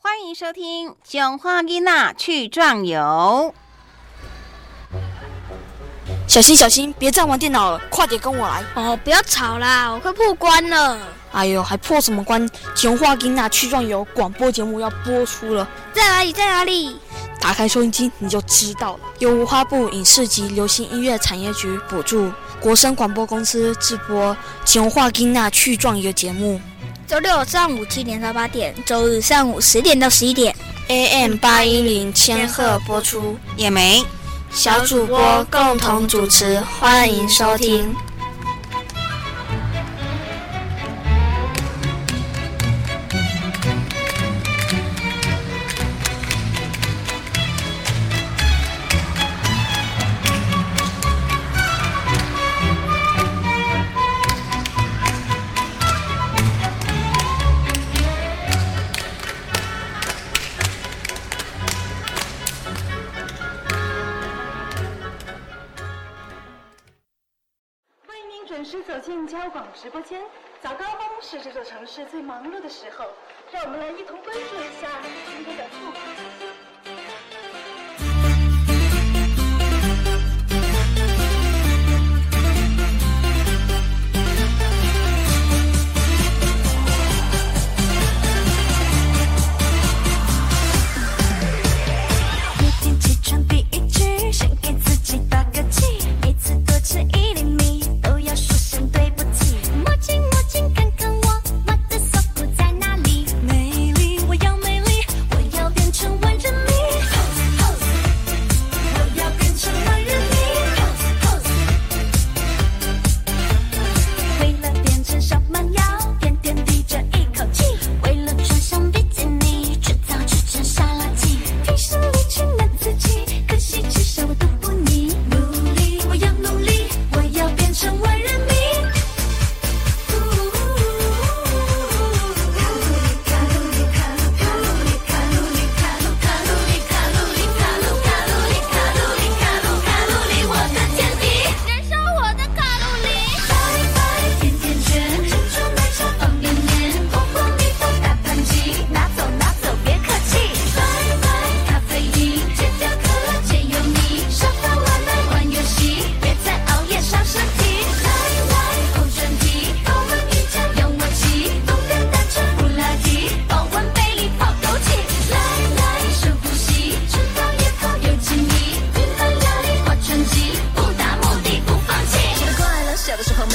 欢迎收听《囧花囡娜去壮游》。小心小心，别再玩电脑了，快点跟我来！哦，不要吵啦，我快破关了。哎呦，还破什么关？囧花囡娜去壮游广播节目要播出了，在哪里？在哪里？打开收音机你就知道了。由文化部影视及流行音乐产业局补助，国声广播公司制播《囧花囡娜去壮游》节目。周六上午七点到八点，周日上午十点到十一点，AM 八一零千赫播出。也没小主播共同主持，欢迎收听。早高峰是这座城市最忙碌的时候，让我们来一同关注一下今天的富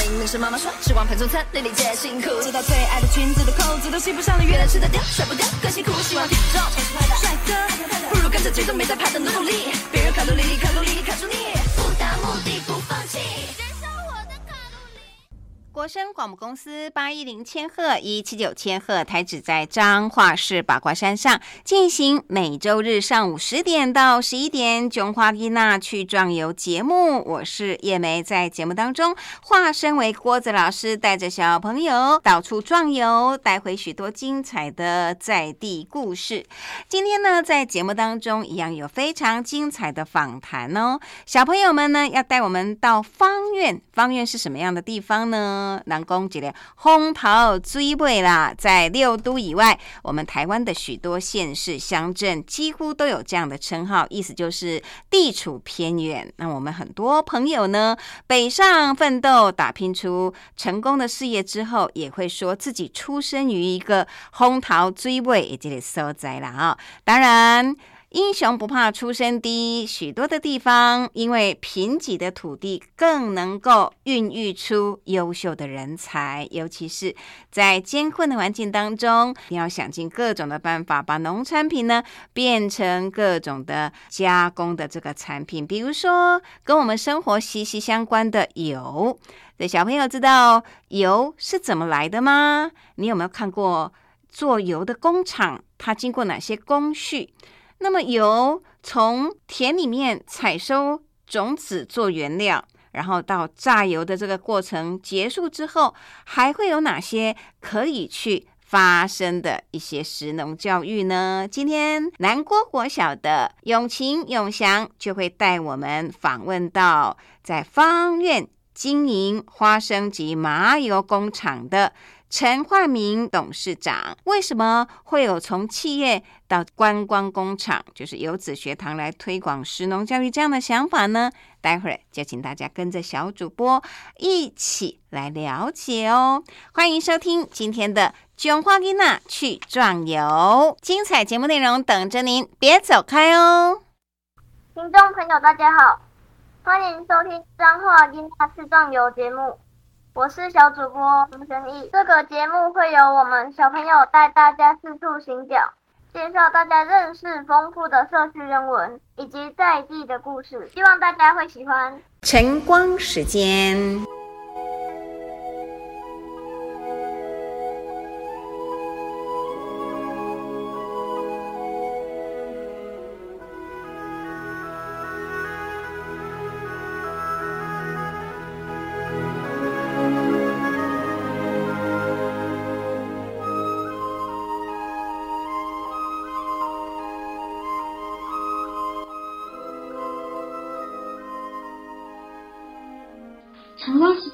零零是妈妈说，吃光盘中餐，粒粒皆辛苦。知道最爱的裙子的扣子都系不上了，月亮吃的掉，甩不掉，可辛苦。希望体重，帅哥，不如跟着节奏，没在怕的努努力。别人卡路里，卡路里，卡住你。国声广播。公司八一零千赫一七九千赫台址在彰化市八卦山上进行每周日上午十点到十一点琼花丽娜去壮游节目，我是叶梅，在节目当中化身为郭子老师，带着小朋友到处壮游，带回许多精彩的在地故事。今天呢，在节目当中一样有非常精彩的访谈哦，小朋友们呢要带我们到方院，方院是什么样的地方呢？南宫姐。红桃追尾啦，在六都以外，我们台湾的许多县市乡镇几乎都有这样的称号，意思就是地处偏远。那我们很多朋友呢，北上奋斗打拼出成功的事业之后，也会说自己出生于一个红桃追尾也就是所在了啊。当然。英雄不怕出身低，许多的地方因为贫瘠的土地，更能够孕育出优秀的人才。尤其是在艰困的环境当中，你要想尽各种的办法，把农产品呢变成各种的加工的这个产品。比如说，跟我们生活息息相关的油，这小朋友知道油是怎么来的吗？你有没有看过做油的工厂？它经过哪些工序？那么油从田里面采收种子做原料，然后到榨油的这个过程结束之后，还会有哪些可以去发生的一些实农教育呢？今天南郭国小的永晴永祥就会带我们访问到在方院经营花生及麻油工厂的。陈焕明董事长。为什么会有从企业到观光工厂，就是游子学堂来推广食农教育这样的想法呢？待会儿就请大家跟着小主播一起来了解哦。欢迎收听今天的《囧花吉娜去壮游》，精彩节目内容等着您，别走开哦。听众朋友，大家好，欢迎收听《彰化吉娜去壮游》节目，我是小主播林玄义。这个节目会由我们小朋友带大家四处行脚。介绍大家认识丰富的社区人文以及在地的故事，希望大家会喜欢。晨光时间。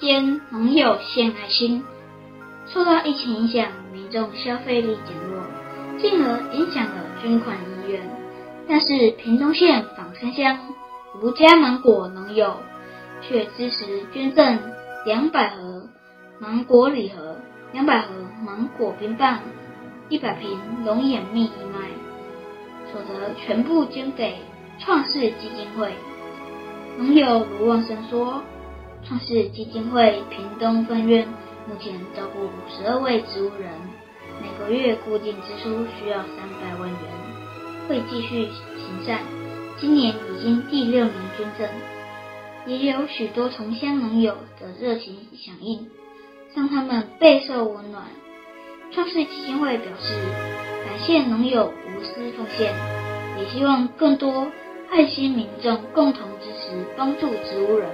间，农友献爱心。受到疫情影响，民众消费力减弱，进而影响了捐款意愿。但是屏东县枋山乡吴家芒果农友却支持捐赠两百盒芒果礼盒、两百盒芒果冰棒、一百瓶龙眼蜜一卖，所得全部捐给创世基金会。农友卢望生说。创世基金会屏东分院目前照顾五十二位植物人，每个月固定支出需要三百万元，会继续行善。今年已经第六年捐赠，也有许多同乡农友的热情响应，让他们备受温暖。创世基金会表示，感谢农友无私奉献，也希望更多爱心民众共同支持帮助植物人。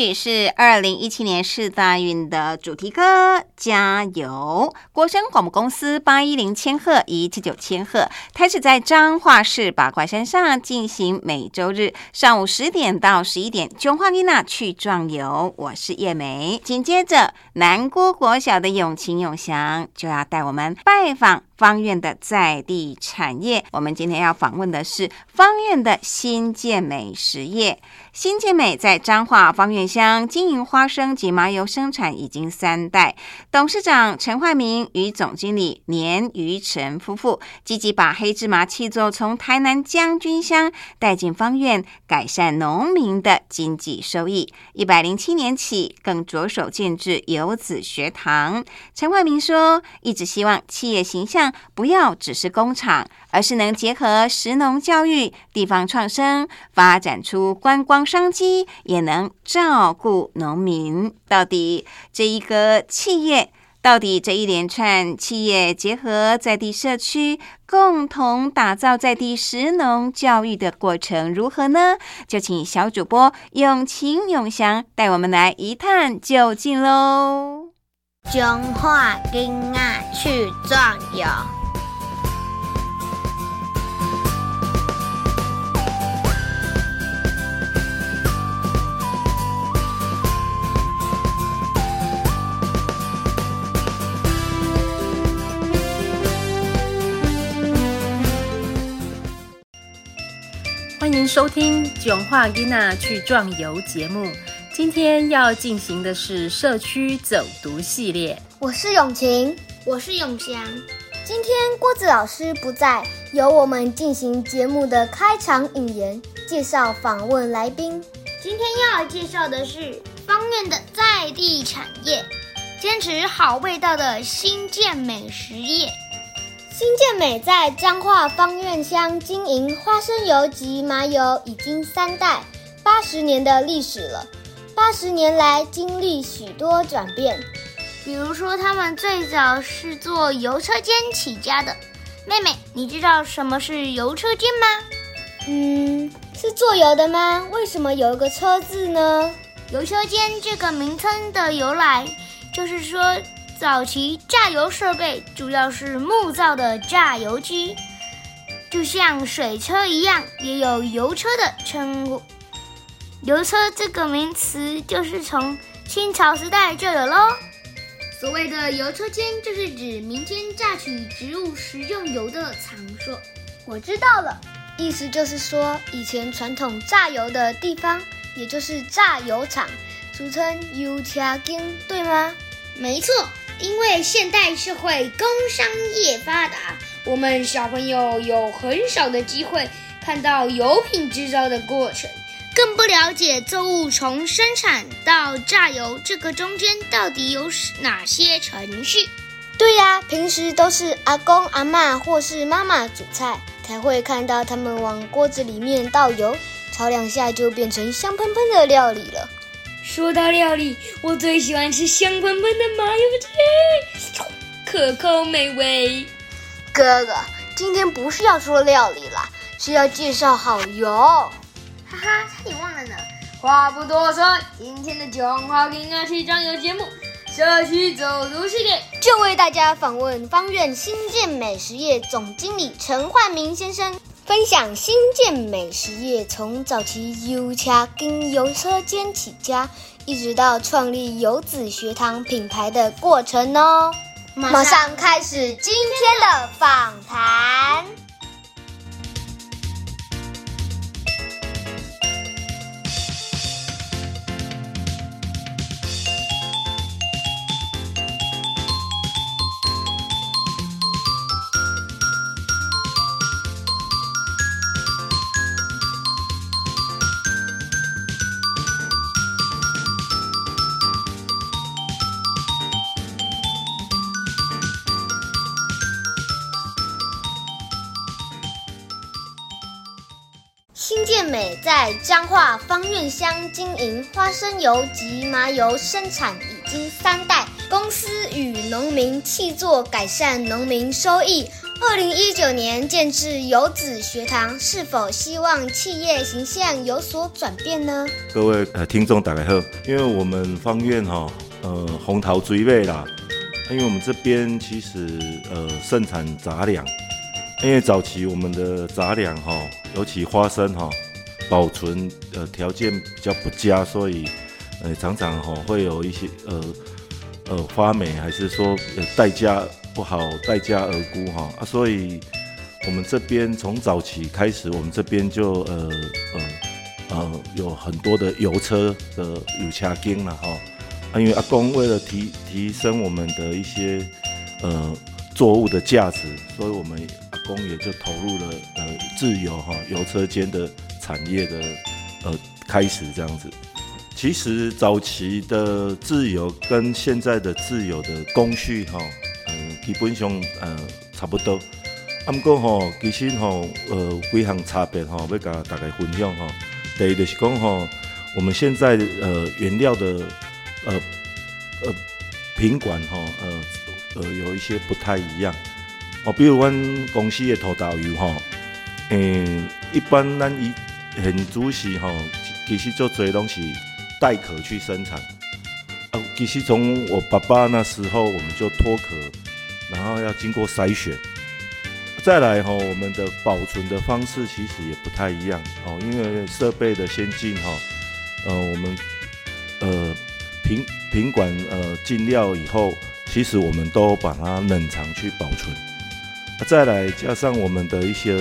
曲是二零一七年世大运的主题歌《加油》。国声广播公司八一零千赫一七九千赫，开始在彰化市八卦山上进行每周日上午十点到十一点，琼花丽娜去壮游。我是叶梅。紧接着，南郭国小的永晴永祥就要带我们拜访。方院的在地产业。我们今天要访问的是方院的新健美实业。新健美在彰化方院乡经营花生及麻油生产已经三代，董事长陈焕明与总经理年于成夫妇积极把黑芝麻气作从台南将军乡带进方院，改善农民的经济收益。一百零七年起，更着手建制游子学堂。陈焕明说，一直希望企业形象不要只是工厂。而是能结合食农教育、地方创生，发展出观光商机，也能照顾农民。到底这一个企业，到底这一连串企业结合在地社区，共同打造在地食农教育的过程如何呢？就请小主播永晴永祥带我们来一探究竟喽！中华囡仔去壮游。欢迎收听《囧话伊娜去壮游》节目。今天要进行的是社区走读系列。我是永晴，我是永祥。今天郭子老师不在，由我们进行节目的开场引言，介绍访问来宾。今天要介绍的是方院的在地产业，坚持好味道的新建美食业。新建美在彰化方院乡经营花生油及麻油已经三代，八十年的历史了。八十年来经历许多转变，比如说他们最早是做油车间起家的。妹妹，你知道什么是油车间吗？嗯，是做油的吗？为什么有一个车字呢？油车间这个名称的由来，就是说。早期榨油设备主要是木造的榨油机，就像水车一样，也有油车的称呼。油车这个名词就是从清朝时代就有喽。所谓的油车间，就是指民间榨取植物食用油的场所。我知道了，意思就是说，以前传统榨油的地方，也就是榨油厂，俗称油车间，对吗？没错。因为现代社会工商业发达，我们小朋友有很少的机会看到油品制造的过程，更不了解作物从生产到榨油这个中间到底有哪些程序。对呀，平时都是阿公阿妈或是妈妈煮菜，才会看到他们往锅子里面倒油，炒两下就变成香喷喷的料理了。说到料理，我最喜欢吃香喷喷的麻油鸡，可口美味。哥哥，今天不是要说料理啦，是要介绍好油。哈哈，差点忘了呢。话不多说，今天的讲话应该是张油节目，社区走读系列，就为大家访问方院新建美食业总经理陈焕明先生。分享新建美食业从早期油车跟油车间起家，一直到创立游子学堂品牌的过程哦。马上开始今天的访谈。在彰化方院乡经营花生油及麻油生产已经三代，公司与农民契作，改善农民收益。二零一九年建制游子学堂，是否希望企业形象有所转变呢？各位呃听众大家好，因为我们方院哈呃红桃追味啦，因为我们这边其实呃盛产杂粮，因为早期我们的杂粮哈，尤其花生哈。保存呃条件比较不佳，所以呃常常哈会有一些呃呃发霉，还是说呃代价不好待价而沽哈啊，所以我们这边从早期开始，我们这边就呃呃呃有很多的油车的油车经了哈啊，因为阿公为了提提升我们的一些呃作物的价值，所以我们阿公也就投入了呃自由哈油车间的产业的呃开始这样子。其实早期的自由跟现在的自由的工序哈，嗯，基本上呃差不多。啊，不过吼，其实吼，呃，几项差别吼，要甲大家分享吼。第一就是讲吼，我们现在呃原料的呃呃品管吼，呃呃有一些不太一样。哦，比如阮公司的土豆油吼，嗯，一般咱以很主时吼，其实做侪拢是。带壳去生产，呃，其实从我爸爸那时候我们就脱壳，然后要经过筛选，再来哈，我们的保存的方式其实也不太一样哦，因为设备的先进哈，呃，我们呃品品管呃进料以后，其实我们都把它冷藏去保存，再来加上我们的一些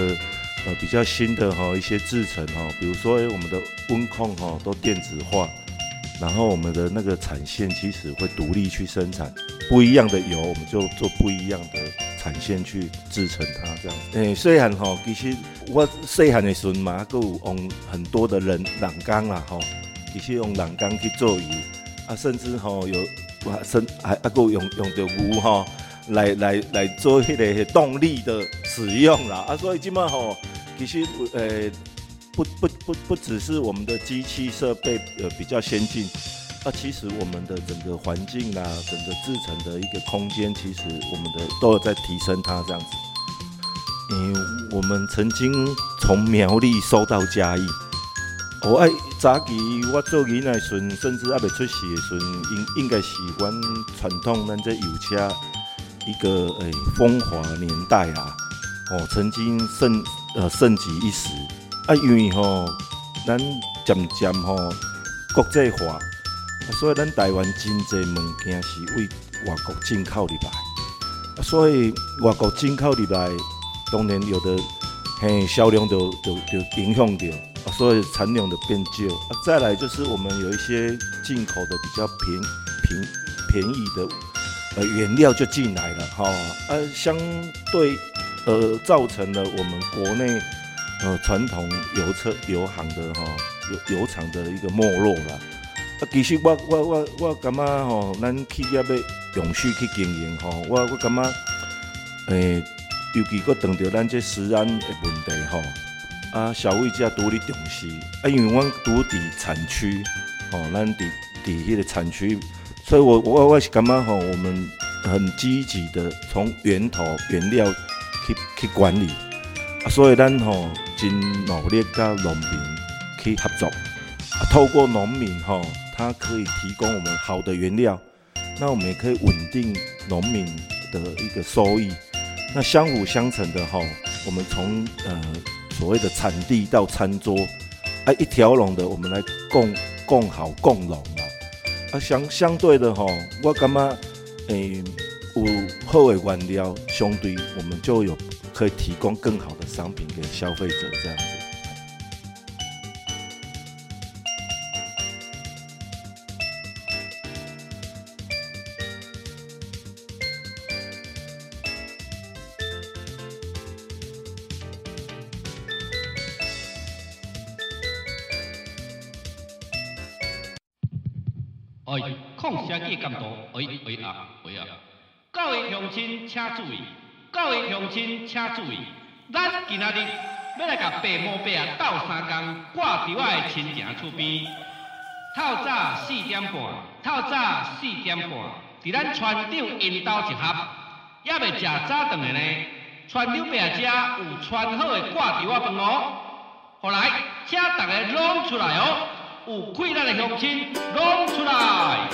呃比较新的哈一些制程哈，比如说我们的温控哈都电子化。然后我们的那个产线其实会独立去生产不一样的油，我们就做不一样的产线去制成它这样。诶，细汉吼，其实我细汉的时候嘛，有用很多的人染缸啦吼，其实用染缸去做油啊，甚至吼有，甚还啊够用用着牛吼来来来做迄个动力的使用啦啊，所以今麦吼，其实诶。不不不不只是我们的机器设备呃比较先进，啊，其实我们的整个环境啦，整个制成的一个空间，其实我们的都有在提升它这样子。嗯，我们曾经从苗栗收到嘉义，我爱早期我做囡仔时，甚至还未出世的时，应应该是阮传统咱这油车一个诶风华年代啊，哦，曾经盛呃盛极一时。啊，因为吼，咱渐渐吼国际化，啊所以咱台湾真侪物件是为外国进口入来，啊所以外国进口入来，当然有的嘿销量就就就影响到，所以产量就变少。啊，再来就是我们有一些进口的比较便便便宜的呃原料就进来了，哈，呃，相对呃造成了我们国内。呃，传统油车油行的哈油油厂的一个没落了。啊，其实我我我我感觉吼，咱企业要永续去经营吼，我我感觉，诶，尤其搁碰到咱这食安的问题吼，啊，消费者多哩重视。啊，因为阮独伫产区，吼，咱伫伫迄个产区，所以我我我是感觉吼，我们很积极的从源头原料去去管理。所以咱吼真努力跟农民去合作，透过农民吼，他可以提供我们好的原料，那我们也可以稳定农民的一个收益，那相辅相成的吼，我们从呃所谓的产地到餐桌，啊一条龙的，我们来共共好共荣啊，相相对的吼，我感觉诶有好的原料，相对我们就有。可以提供更好的商品给消费者，这样子。哎，矿车机监督，哎哎啊哎啊！各位乡亲请注意。各位乡亲，请注意，咱今仔日要来甲白毛伯啊斗三工，挂伫我的亲情厝边。透早四点半，透早四点半，伫咱船长因兜集合，也未食早顿的呢。船长伯啊，遮有穿好的挂伫我饭哦。好来，请大家拢出来哦，有困难的乡亲拢出来。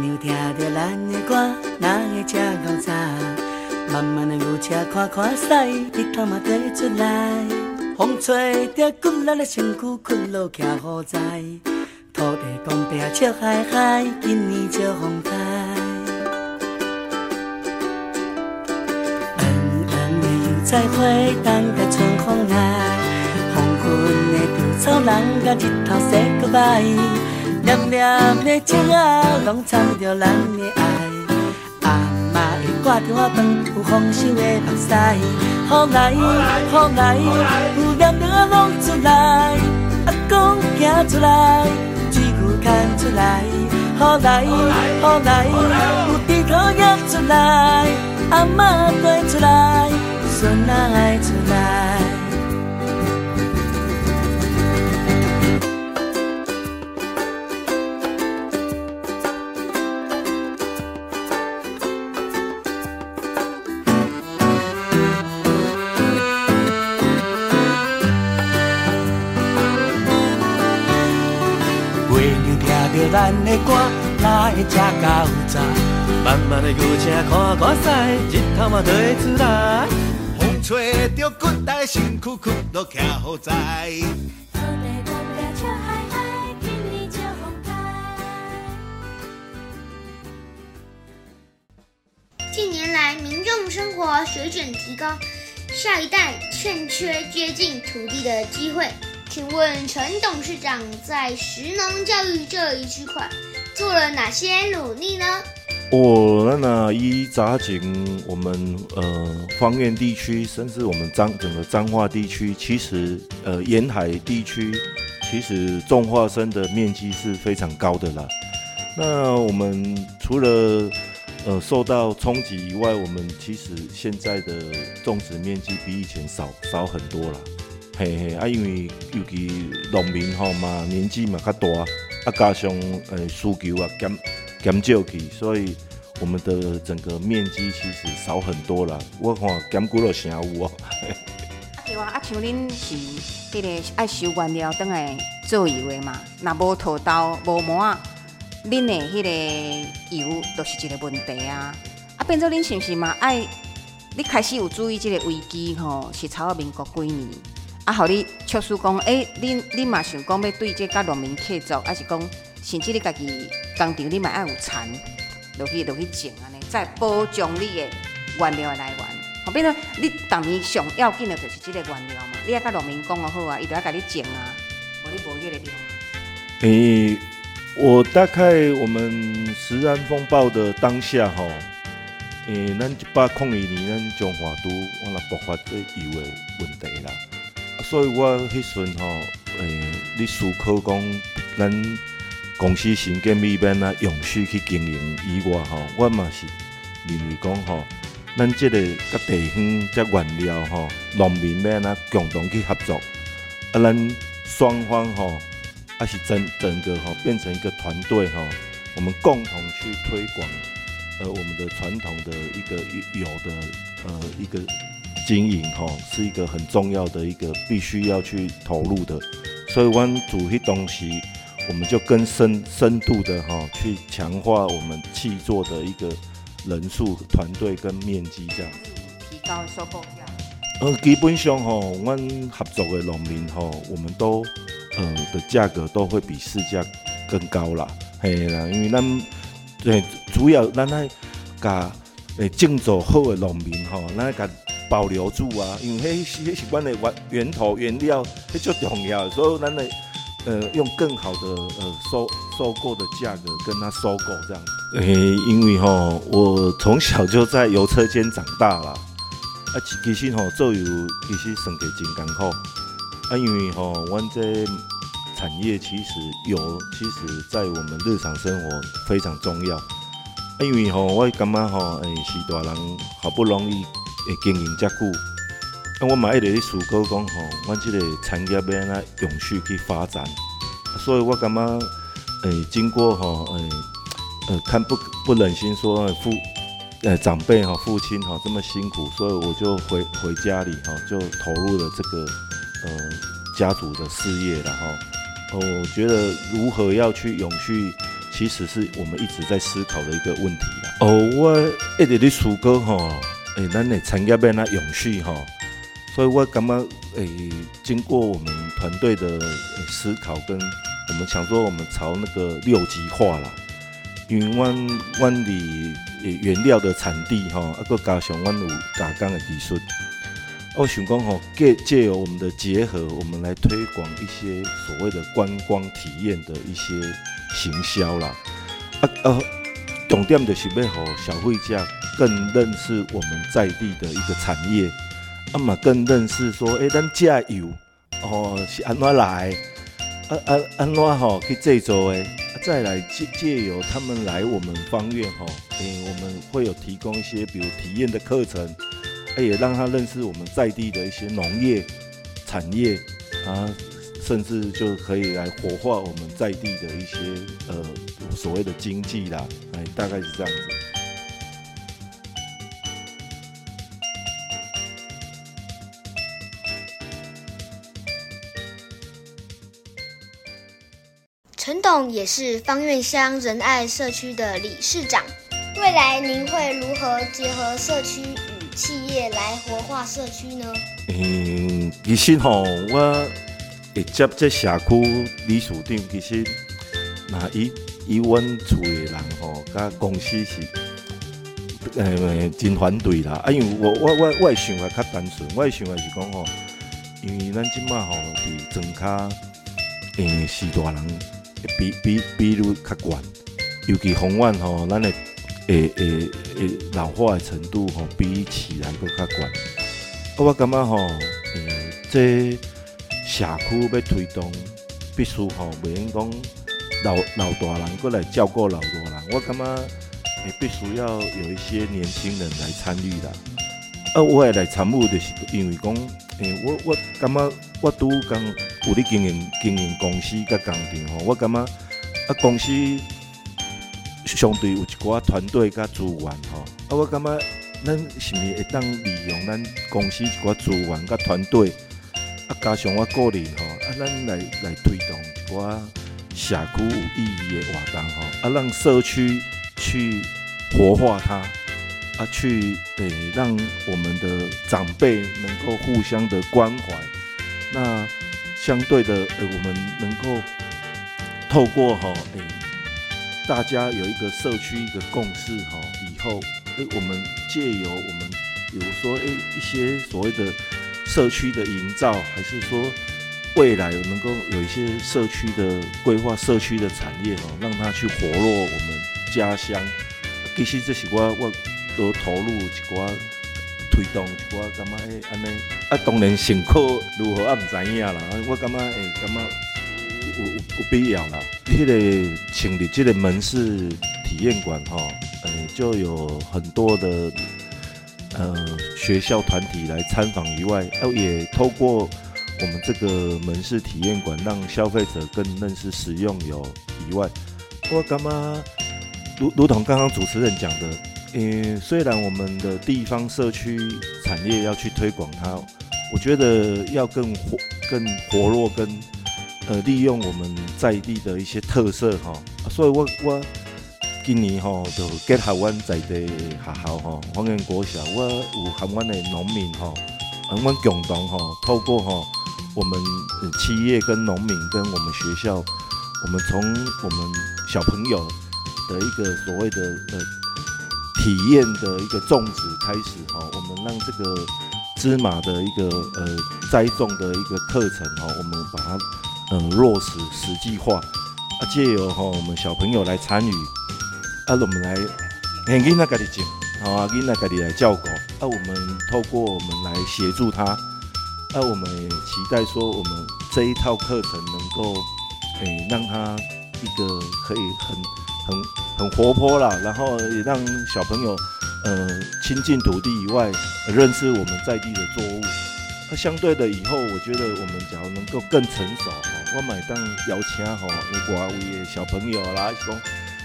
娘听着咱的歌，哪会这够早？慢慢的牛车看看驶，日头嘛底出来。风吹着骨力的身躯，困落徛好在。土地公伯笑嗨嗨，今年笑风台。黄黄的油菜花，等待春风来。黄昏的稻草人，甲日头洗个白。念念的情啊，拢掺着咱的爱。阿妈会挂着我饭，有丰收的目屎。雨来雨来，有念念啊拢出来。阿公行出来，水牛牵出来。雨来雨来，有猪头也出来。阿妈带出来，孙仔爱出歌哪会这够早？慢慢的牛车看看驶，日头嘛对出来。风吹着骨台，身躯屈落徛好在。近年来，民众生活水准提高，下一代欠缺接近土地的机会。请问陈董事长在食农教育这一区块做了哪些努力呢？我那那一扎景，我们呃方院地区，甚至我们彰整个彰化地区，其实呃沿海地区，其实种花生的面积是非常高的啦。那我们除了呃受到冲击以外，我们其实现在的种植面积比以前少少很多了。嘿嘿，啊，因为尤其农民吼嘛，年纪嘛较大，啊，加上呃需求啊减减少去，所以我们的整个面积其实少很多啦。我看减几落成有哦。对啊，啊像恁是迄个爱收原料等来做油的嘛，若无土豆无膜，恁的迄个油就是一个问题啊。啊，变做恁是毋是嘛爱？你开始有注意这个危机吼，是超民国几年？啊，互你促使讲，诶，恁恁嘛想讲要对这甲农民合作，还是讲甚至你家己工厂你嘛爱有田，落去落去种安尼，再保障你的原料的来源。后边呢，你当年上要紧的就是这个原料嘛，你要甲农民讲好啊，伊就要甲你种啊，无你无迄个地方。诶，我大概我们石安风暴的当下吼，诶，咱一百零二年咱中华都我那爆发这油的问题啦。所以我迄阵吼，诶，你思考讲，咱公司新建里面啊，永续去经营以外吼，我嘛是认为讲吼，咱即个甲地方即原料吼，农民要安怎共同去合作，啊，咱双方吼，啊是整整个吼变成一个团队吼，我们共同去推广，呃，我们的传统的一个有的呃一个。经营哈是一个很重要的一个必须要去投入的，所以我主迄东西，我们就更深深度的哈去强化我们气作的一个人数、团队跟面积这样。提高收购价。呃，基本上哈，我合作的农民哈，我们都呃的价格都会比市价更高啦，嘿啦，因为咱对主要咱爱甲诶种作好的农民哈，咱甲。保留住啊，因为迄迄是阮的源源头原料，迄最重要。所以咱的呃用更好的呃收收购的价格跟他收购这样。诶，因为吼我从小就在油车间长大啦，啊其实吼做油其实算计真艰苦，啊因为吼阮这产业其实油其实在我们日常生活非常重要，啊因为吼我感觉吼诶是大人好不容易。会经营遮久，啊，我嘛一直咧思考讲吼，阮即个产业要安怎永续去发展，所以我感觉，诶，经过吼，诶，呃，看不不忍心说父，呃，长辈哈，父亲哈这么辛苦，所以我就回回家里哈，就投入了这个呃家族的事业了哈。哦，我觉得如何要去永续其实是我们一直在思考的一个问题啦。哦，我一直咧思考吼，诶，咱的产业要哪永续吼，所以我感觉诶，经过我们团队的思考跟我们想说，我们朝那个六级化啦，因为湾湾里原料的产地吼，啊个加上湾有加工的技术。我想讲吼，借借由我们的结合，我们来推广一些所谓的观光体验的一些行销啦。啊啊，重点就是要让消费者更认识我们在地的一个产业，啊嘛更认识说，诶，咱加油哦是安怎来，啊啊安怎吼去制作的，再来借借由他们来我们方院吼，诶，我们会有提供一些比如体验的课程。也让他认识我们在地的一些农业产业啊，甚至就可以来活化我们在地的一些呃所谓的经济啦，哎，大概是这样子。陈董也是方院乡仁爱社区的理事长，未来您会如何结合社区与？企业来活化社区呢？嗯，其实吼，我会接这社区理事长，其实那以以阮厝的人吼，甲公司是呃真反对啦。啊，因为我我我我想法较单纯，我想法是讲吼，因为咱即马吼伫庄卡，诶，是大人比比比如较悬，尤其宏远吼，咱的。诶诶诶，老化的程度吼，比起来搁较悬。我感觉吼，诶，这社区要推动，必须吼，袂用讲老老大人过来照顾老大人。我感觉诶，必须要有一些年轻人来参与啦。啊，我也来参与，就是因为讲，诶，我我感觉我拄刚有咧经营经营公司甲工厂吼，我感觉啊公司。相对有一寡团队甲资源吼，啊，我感觉咱是毋是会当利用咱公司一寡资源甲团队，啊，加上我个人吼，啊，咱来来推动一寡社区有意义的活动吼，啊，让社区去活化它，啊，去诶让我们的长辈能够互相的关怀，那相对的，呃，我们能够透过吼诶。大家有一个社区一个共识哈，以后诶，我们借由我们，比如说诶一些所谓的社区的营造，还是说未来能够有一些社区的规划、社区的产业哈，让它去活络我们家乡。其实这是我我都投入一寡推动一寡，感觉诶安尼啊，当然成果如何啊唔知影啦。我感觉诶，感觉有有必要啦。迄个成立这个门市体验馆哈，呃，就有很多的呃学校团体来参访以外，哦，也透过我们这个门市体验馆，让消费者更认识使用有以外，我干嘛如如同刚刚主持人讲的，嗯，虽然我们的地方社区产业要去推广它，我觉得要更活、更活络、跟。呃，利用我们在地的一些特色哈，所以我我今年哈就结合阮在地学校哈，方圆国小，我有含阮的农民哈，阮共同哈，透过哈我们企业跟农民跟我们学校，我们从我们小朋友的一个所谓的呃体验的一个种植开始哈，我们让这个芝麻的一个呃栽种的一个课程哈，我们把它。嗯，落实实际化，啊，借由哈我们小朋友来参与，啊，我们来，给囡仔家己种，好啊，囡仔家己来照顾，啊，我们透过我们来协助他，啊，我们也期待说我们这一套课程能够，诶，让他一个可以很很很活泼啦，然后也让小朋友，呃，亲近土地以外，认识我们在地的作物。那相对的，以后我觉得我们假如能够更成熟哈，我买当邀请哈，外位的小朋友啦，是讲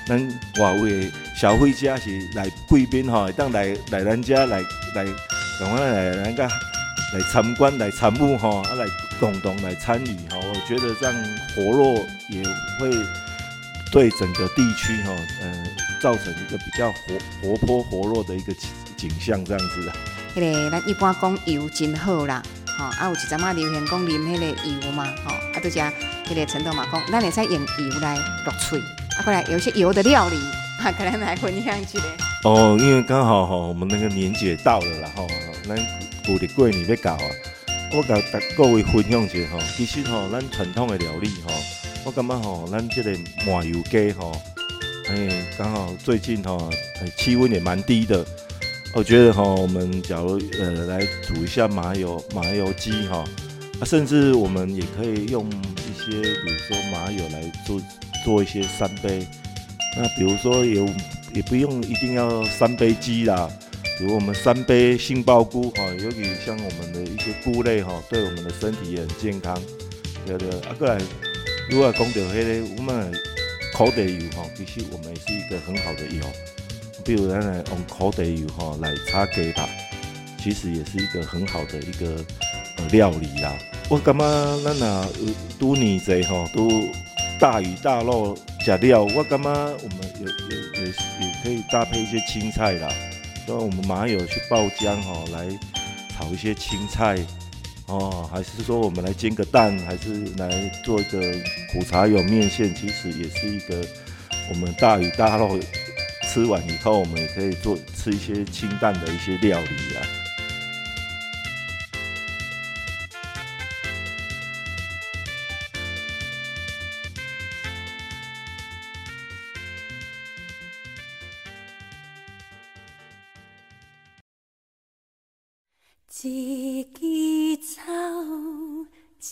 咱外围的消费者是来贵宾哈，当来来咱家来来，赶快来咱家来参观来参悟哈，啊来共同来参与哈，我觉得这样活络也会对整个地区哈，呃，造成一个比较活活泼活络的一个景象这样子的。迄个咱一般讲油真好啦，吼啊有一阵仔流行讲啉迄个油嘛，吼啊拄只迄个陈董嘛讲，咱会使用油来落喙，啊过来有些油的料理，啊，可能来分享一下。哦，因为刚好哈，我们那个年节到了啦，吼，咱旧历过年要到啊，我甲大各位分享一下哈，其实哈，咱传统的料理哈，我感觉哈，咱这个麻油鸡哈，哎，刚好最近哈，气温也蛮低的。我觉得哈，我们假如呃来煮一下麻油麻油鸡哈，啊，甚至我们也可以用一些，比如说麻油来做做一些三杯。那比如说有也不用一定要三杯鸡啦，比如我们三杯杏鲍菇哈，尤其像我们的一些菇类哈，对我们的身体也很健康。对对，啊，过来如果讲到迄个我们烤地油哈，其实我们也是一个很好的油。比如咱来用烤地油哈来炒鸡吧，其实也是一个很好的一个呃料理啦。我感觉咱呐都年节吼都大鱼大肉假料，我感觉我们也也也也可以搭配一些青菜啦。所以我们麻油去爆浆哈来炒一些青菜哦，还是说我们来煎个蛋，还是来做一个苦茶油面线，其实也是一个我们大鱼大肉。吃完以后，我们也可以做吃一些清淡的一些料理啊。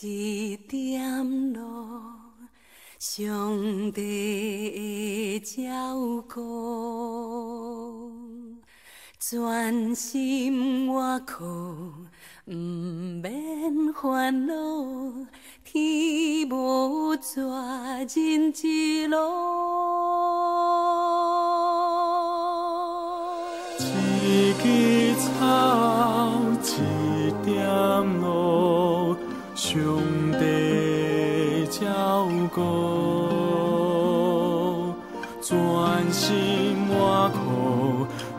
一点露。上帝的照顾，专心外靠，不免烦恼，天无绝人之路。一枝草，一点，兄弟照顾。专心外靠，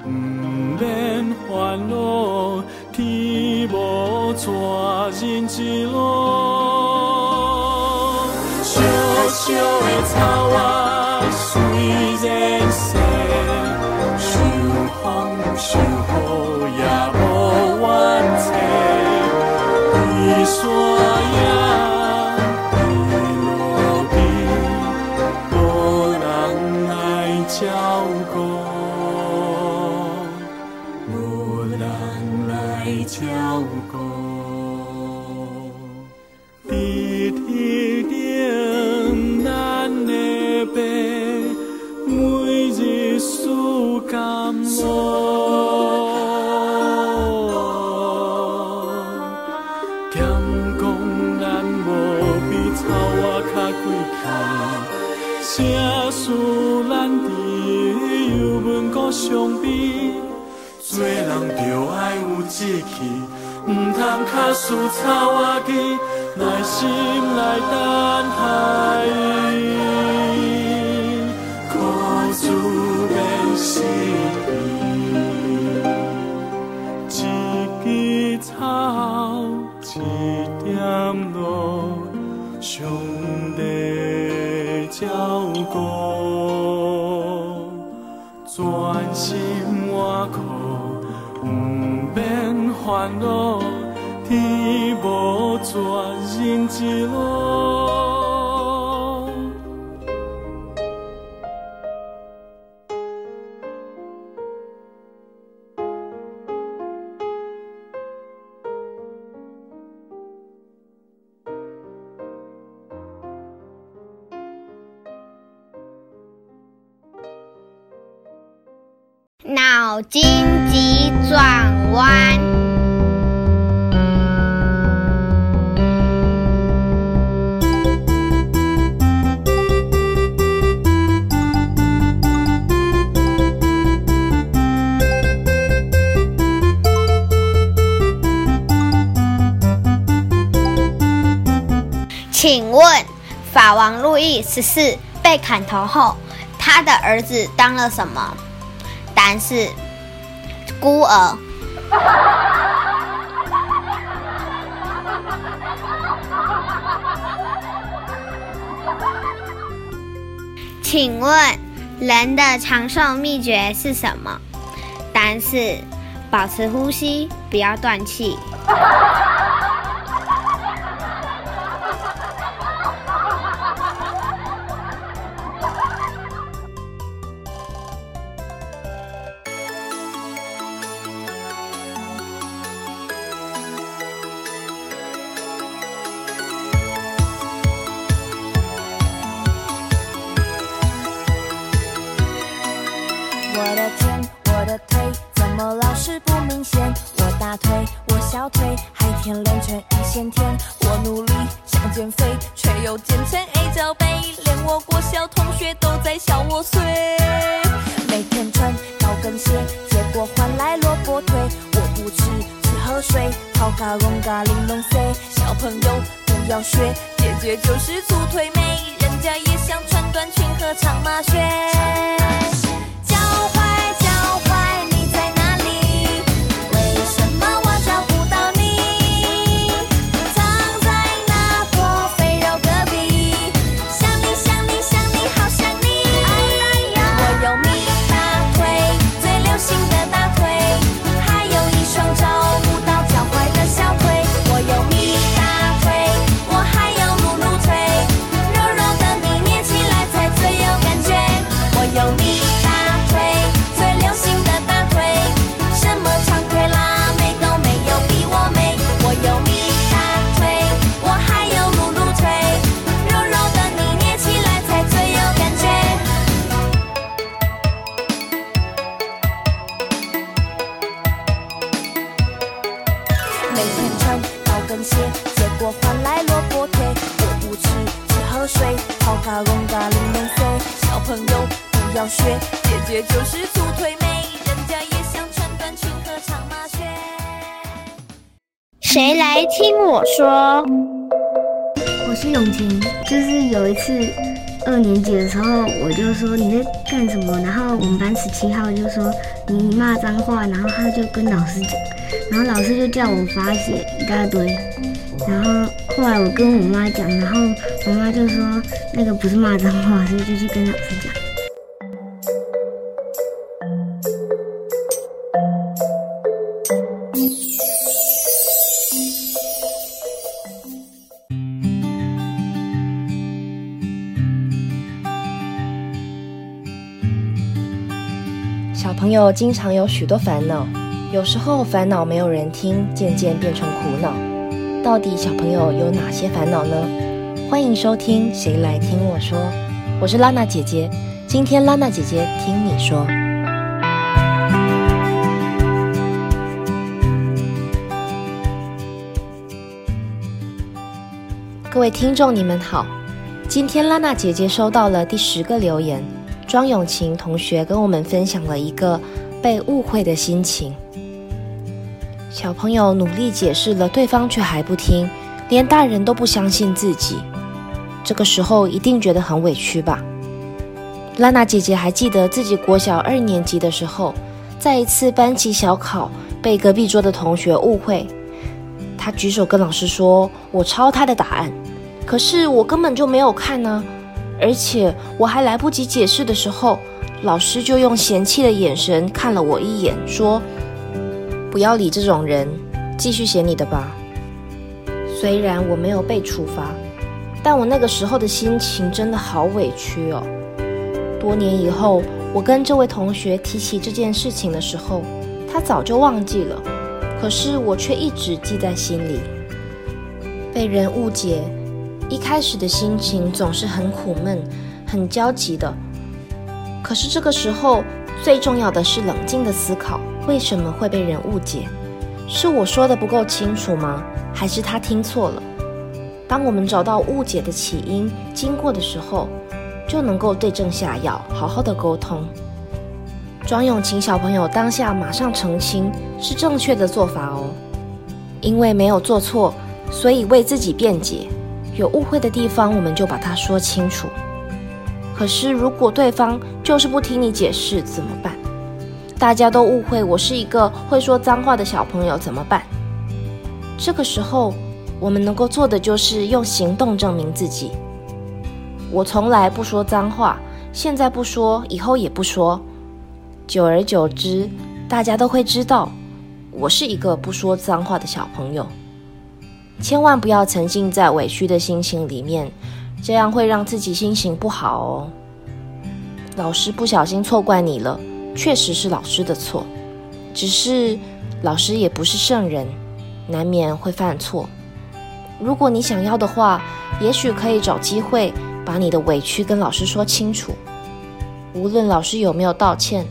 不免烦恼，天无绝人之路。小小的草啊，通卡输草仔机，耐心来等待。脑筋急转弯。请问，法王路易十四被砍头后，他的儿子当了什么？答案是孤儿。请问人的长寿秘诀是什么？答案是保持呼吸，不要断气。我说？我是永晴，就是有一次二年级的时候，我就说你在干什么，然后我们班十七号就说你骂脏话，然后他就跟老师讲，然后老师就叫我罚写一大堆，然后后来我跟我妈讲，然后我妈就说那个不是骂脏话，所以就去跟老师讲。朋友经常有许多烦恼，有时候烦恼没有人听，渐渐变成苦恼。到底小朋友有哪些烦恼呢？欢迎收听《谁来听我说》，我是拉娜姐姐。今天拉娜姐姐听你说。各位听众，你们好。今天拉娜姐姐收到了第十个留言，庄永晴同学跟我们分享了一个被误会的心情。小朋友努力解释了，对方却还不听，连大人都不相信自己。这个时候一定觉得很委屈吧？拉娜姐姐还记得自己国小二年级的时候，在一次班级小考被隔壁桌的同学误会，她举手跟老师说：“我抄他的答案。”可是我根本就没有看呢、而且我还来不及解释的时候，老师就用嫌弃的眼神看了我一眼，说：“不要理这种人，继续写你的吧。”虽然我没有被处罚，但我那个时候的心情真的好委屈哦。多年以后，我跟这位同学提起这件事情的时候，他早就忘记了，可是我却一直记在心里。被人误解。一开始的心情总是很苦闷、很焦急的。可是这个时候，最重要的是冷静的思考：为什么会被人误解？是我说的不够清楚吗？还是他听错了？当我们找到误解的起因、经过的时候，就能够对症下药，好好的沟通。庄永晴小朋友当下马上澄清，是正确的做法哦。因为没有做错，所以为自己辩解。有误会的地方，我们就把它说清楚。可是如果对方就是不听你解释，怎么办？大家都误会我是一个会说脏话的小朋友，怎么办？这个时候，我们能够做的就是用行动证明自己。我从来不说脏话，现在不说，以后也不说。久而久之，大家都会知道我是一个不说脏话的小朋友。千万不要沉浸在委屈的心情里面，这样会让自己心情不好哦。老师不小心错怪你了，确实是老师的错。只是老师也不是圣人，难免会犯错。如果你想要的话，也许可以找机会把你的委屈跟老师说清楚。无论老师有没有道歉，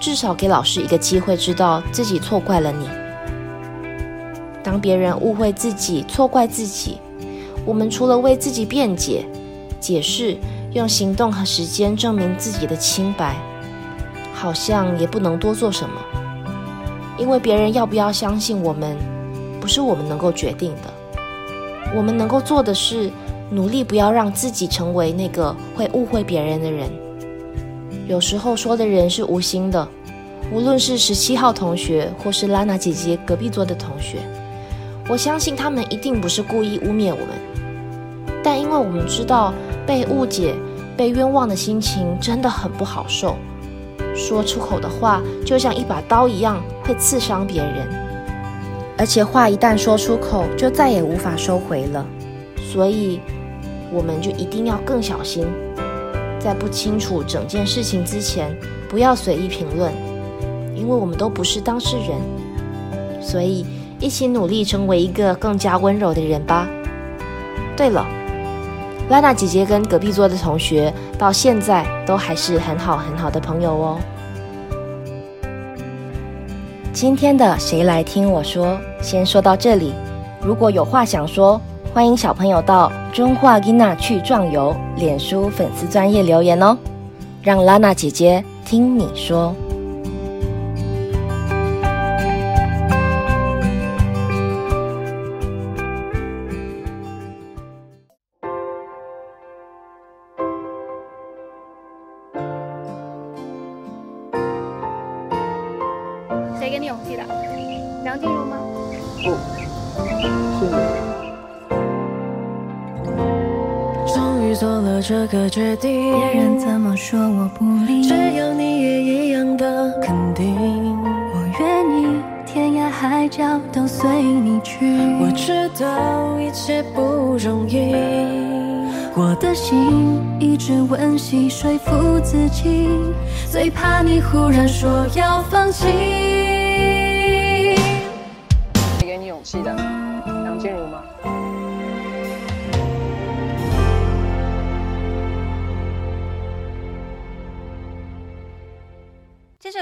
至少给老师一个机会，知道自己错怪了你。当别人误会自己、错怪自己，我们除了为自己辩解、解释，用行动和时间证明自己的清白，好像也不能多做什么。因为别人要不要相信我们，不是我们能够决定的。我们能够做的是，努力不要让自己成为那个会误会别人的人。有时候说的人是无心的，无论是十七号同学，或是拉娜姐姐隔壁桌的同学。我相信他们一定不是故意污蔑我们，但因为我们知道被误解、被冤枉的心情真的很不好受，说出口的话就像一把刀一样，会刺伤别人，而且话一旦说出口，就再也无法收回了。所以，我们就一定要更小心，在不清楚整件事情之前，不要随意评论，因为我们都不是当事人，所以。一起努力成为一个更加温柔的人吧。对了，拉娜姐姐跟隔壁桌的同学到现在都还是很好很好的朋友哦。今天的谁来听我说，先说到这里。如果有话想说，欢迎小朋友到中华吉娜去壮游脸书粉丝专业留言哦，让拉娜姐姐听你说。决定，别人怎么说我不理，只要你也一样的肯定，我愿意天涯海角都随你去。我知道一切不容易，我的心一直温习说服自己，最怕你忽然说要放弃。是的。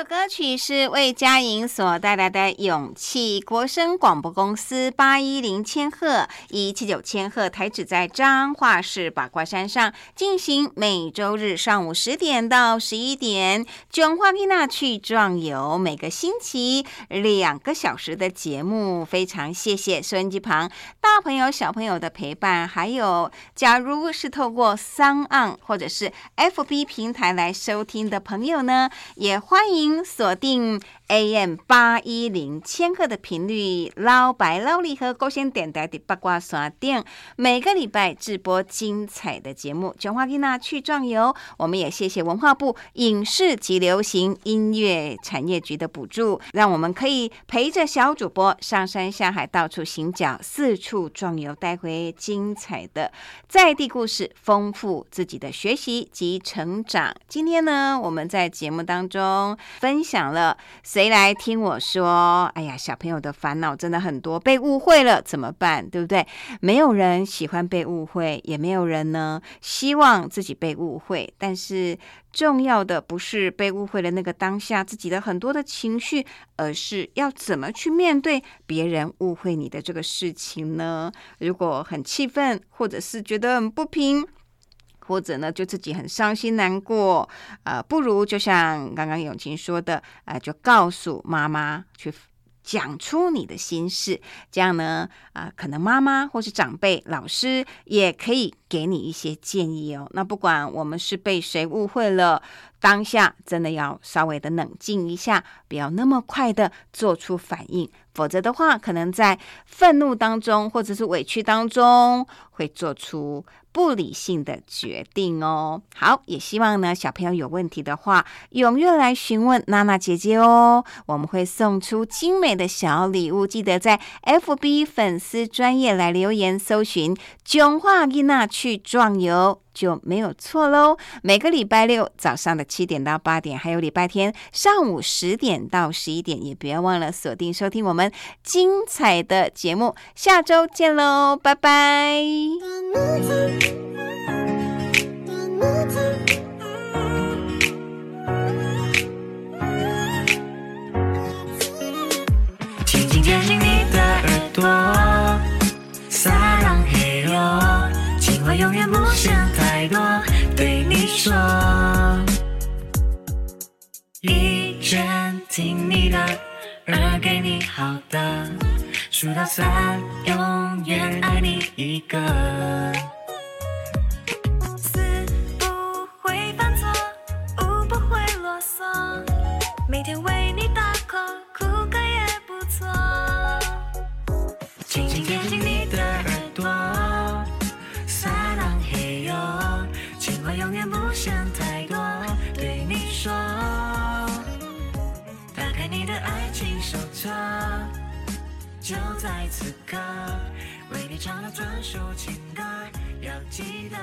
歌曲是魏佳莹所带来的《勇气》。国声广播公司八一零千赫、一七九千赫台址在彰化市八卦山上进行每周日上午十点到十一点，囧花皮娜去壮游，每个星期两个小时的节目。非常谢谢收音机旁大朋友、小朋友的陪伴，还有假如是透过三岸或者是 FB 平台来收听的朋友呢，也欢迎。锁定 AM 八一零千赫的频率，老白老李和高先电台的八卦刷电，每个礼拜直播精彩的节目。卷花蒂娜去壮游，我们也谢谢文化部影视及流行音乐产业局的补助，让我们可以陪着小主播上山下海，到处行脚，四处壮游，带回精彩的在地故事，丰富自己的学习及成长。今天呢，我们在节目当中。分享了，谁来听我说？哎呀，小朋友的烦恼真的很多，被误会了怎么办？对不对？没有人喜欢被误会，也没有人呢希望自己被误会。但是重要的不是被误会的那个当下自己的很多的情绪，而是要怎么去面对别人误会你的这个事情呢？如果很气愤，或者是觉得很不平。或者呢，就自己很伤心难过，呃，不如就像刚刚永晴说的，呃，就告诉妈妈去讲出你的心事，这样呢，啊，可能妈妈或是长辈、老师也可以给你一些建议哦。那不管我们是被谁误会了，当下真的要稍微的冷静一下，不要那么快的做出反应，否则的话，可能在愤怒当中或者是委屈当中会做出。不理性的决定哦。好，也希望呢，小朋友有问题的话，踊跃来询问娜娜姐姐哦。我们会送出精美的小礼物，记得在 FB 粉丝专业来留言，搜寻“囧话伊娜去壮游”就没有错喽。每个礼拜六早上的七点到八点，还有礼拜天上午十点到十一点，也不要忘了锁定收听我们精彩的节目。下周见喽，拜拜。轻轻贴近你的耳朵，永远不想太多，对你说，一全听你的，二给你好的，数到三，永远爱你一个。四不会犯错，五不会啰嗦，每天为你打 call，哭个也不错。轻轻贴近你车，就在此刻，为你唱了专属情歌，要记得。